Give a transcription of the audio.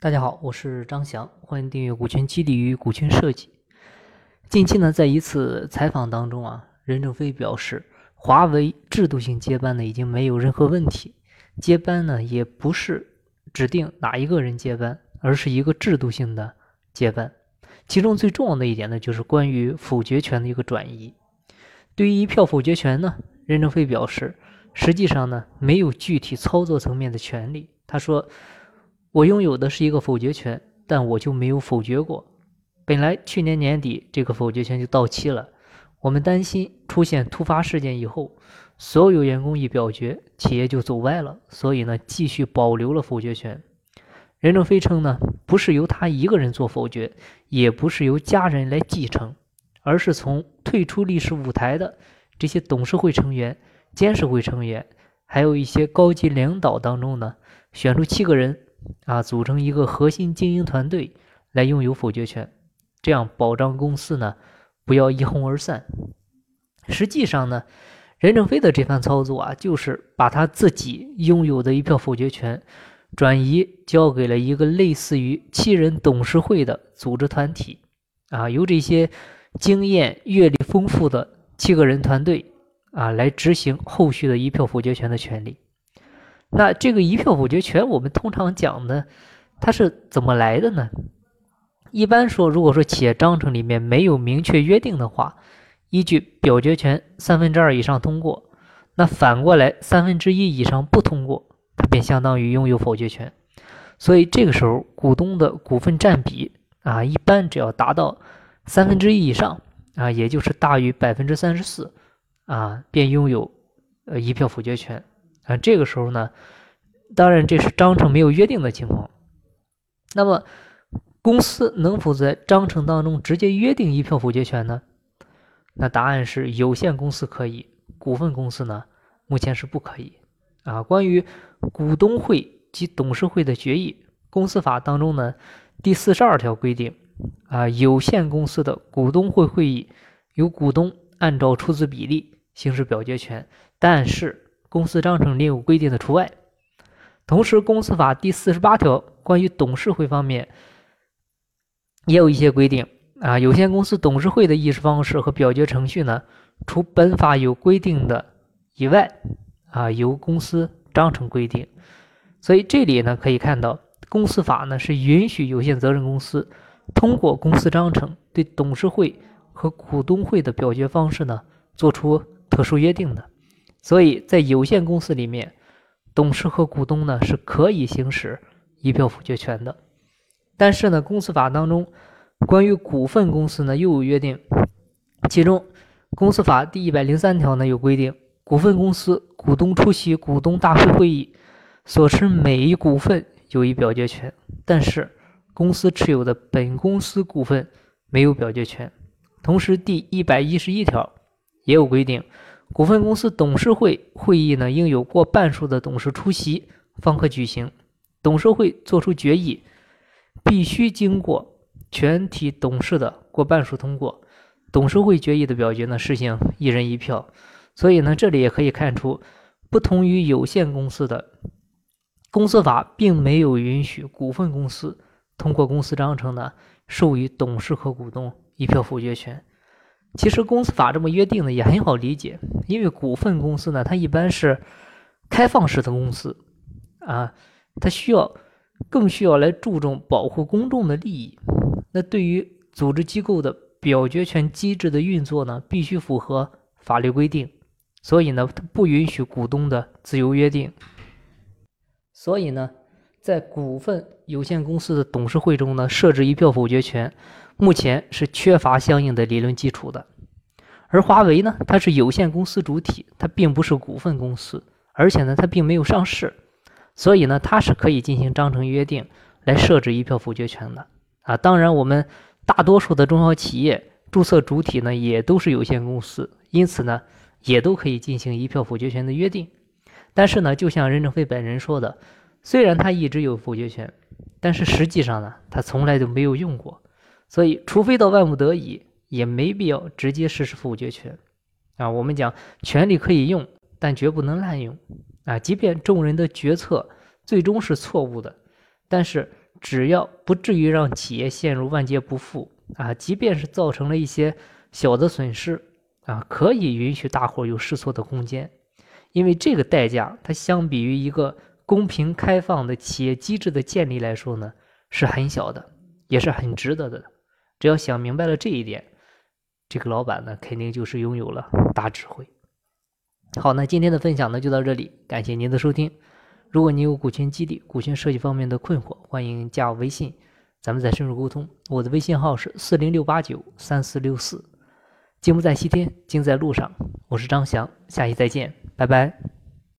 大家好，我是张翔，欢迎订阅《股权激励与股权设计》。近期呢，在一次采访当中啊，任正非表示，华为制度性接班呢已经没有任何问题，接班呢也不是指定哪一个人接班，而是一个制度性的接班。其中最重要的一点呢，就是关于否决权的一个转移。对于一票否决权呢，任正非表示，实际上呢没有具体操作层面的权利。他说。我拥有的是一个否决权，但我就没有否决过。本来去年年底这个否决权就到期了，我们担心出现突发事件以后，所有员工一表决，企业就走歪了，所以呢，继续保留了否决权。任正非称呢，不是由他一个人做否决，也不是由家人来继承，而是从退出历史舞台的这些董事会成员、监事会成员，还有一些高级领导当中呢，选出七个人。啊，组成一个核心经营团队来拥有否决权，这样保障公司呢不要一哄而散。实际上呢，任正非的这番操作啊，就是把他自己拥有的一票否决权转移交给了一个类似于七人董事会的组织团体啊，由这些经验阅历丰富的七个人团队啊来执行后续的一票否决权的权利。那这个一票否决权，我们通常讲的，它是怎么来的呢？一般说，如果说企业章程里面没有明确约定的话，依据表决权三分之二以上通过，那反过来三分之一以上不通过，它便相当于拥有否决权。所以这个时候，股东的股份占比啊，一般只要达到三分之一以上啊，也就是大于百分之三十四啊，便拥有呃一票否决权。啊，这个时候呢，当然这是章程没有约定的情况。那么，公司能否在章程当中直接约定一票否决权呢？那答案是有限公司可以，股份公司呢，目前是不可以。啊，关于股东会及董事会的决议，公司法当中呢，第四十二条规定，啊，有限公司的股东会会议由股东按照出资比例行使表决权，但是。公司章程另有规定的除外。同时，公司法第四十八条关于董事会方面也有一些规定啊。有限公司董事会的议事方式和表决程序呢，除本法有规定的以外啊，由公司章程规定。所以这里呢，可以看到，公司法呢是允许有限责任公司通过公司章程对董事会和股东会的表决方式呢做出特殊约定的。所以在有限公司里面，董事和股东呢是可以行使一票否决权的。但是呢，公司法当中关于股份公司呢又有约定，其中公司法第一百零三条呢有规定，股份公司股东出席股东大会会议所持每一股份有一表决权，但是公司持有的本公司股份没有表决权。同时，第一百一十一条也有规定。股份公司董事会会议呢，应有过半数的董事出席方可举行。董事会作出决议，必须经过全体董事的过半数通过。董事会决议的表决呢，实行一人一票。所以呢，这里也可以看出，不同于有限公司的公司法，并没有允许股份公司通过公司章程呢，授予董事和股东一票否决权。其实公司法这么约定的也很好理解，因为股份公司呢，它一般是开放式的公司啊，它需要更需要来注重保护公众的利益。那对于组织机构的表决权机制的运作呢，必须符合法律规定，所以呢，它不允许股东的自由约定。所以呢，在股份有限公司的董事会中呢，设置一票否决权。目前是缺乏相应的理论基础的，而华为呢，它是有限公司主体，它并不是股份公司，而且呢，它并没有上市，所以呢，它是可以进行章程约定来设置一票否决权的啊。当然，我们大多数的中小企业注册主体呢，也都是有限公司，因此呢，也都可以进行一票否决权的约定。但是呢，就像任正非本人说的，虽然他一直有否决权，但是实际上呢，他从来都没有用过。所以，除非到万不得已，也没必要直接实施否决权啊。我们讲权力可以用，但绝不能滥用啊。即便众人的决策最终是错误的，但是只要不至于让企业陷入万劫不复啊，即便是造成了一些小的损失啊，可以允许大伙有试错的空间，因为这个代价，它相比于一个公平开放的企业机制的建立来说呢，是很小的，也是很值得的。只要想明白了这一点，这个老板呢，肯定就是拥有了大智慧。好，那今天的分享呢就到这里，感谢您的收听。如果你有股权激励、股权设计方面的困惑，欢迎加我微信，咱们再深入沟通。我的微信号是四零六八九三四六四。金不在西天，金在路上。我是张翔，下期再见，拜拜。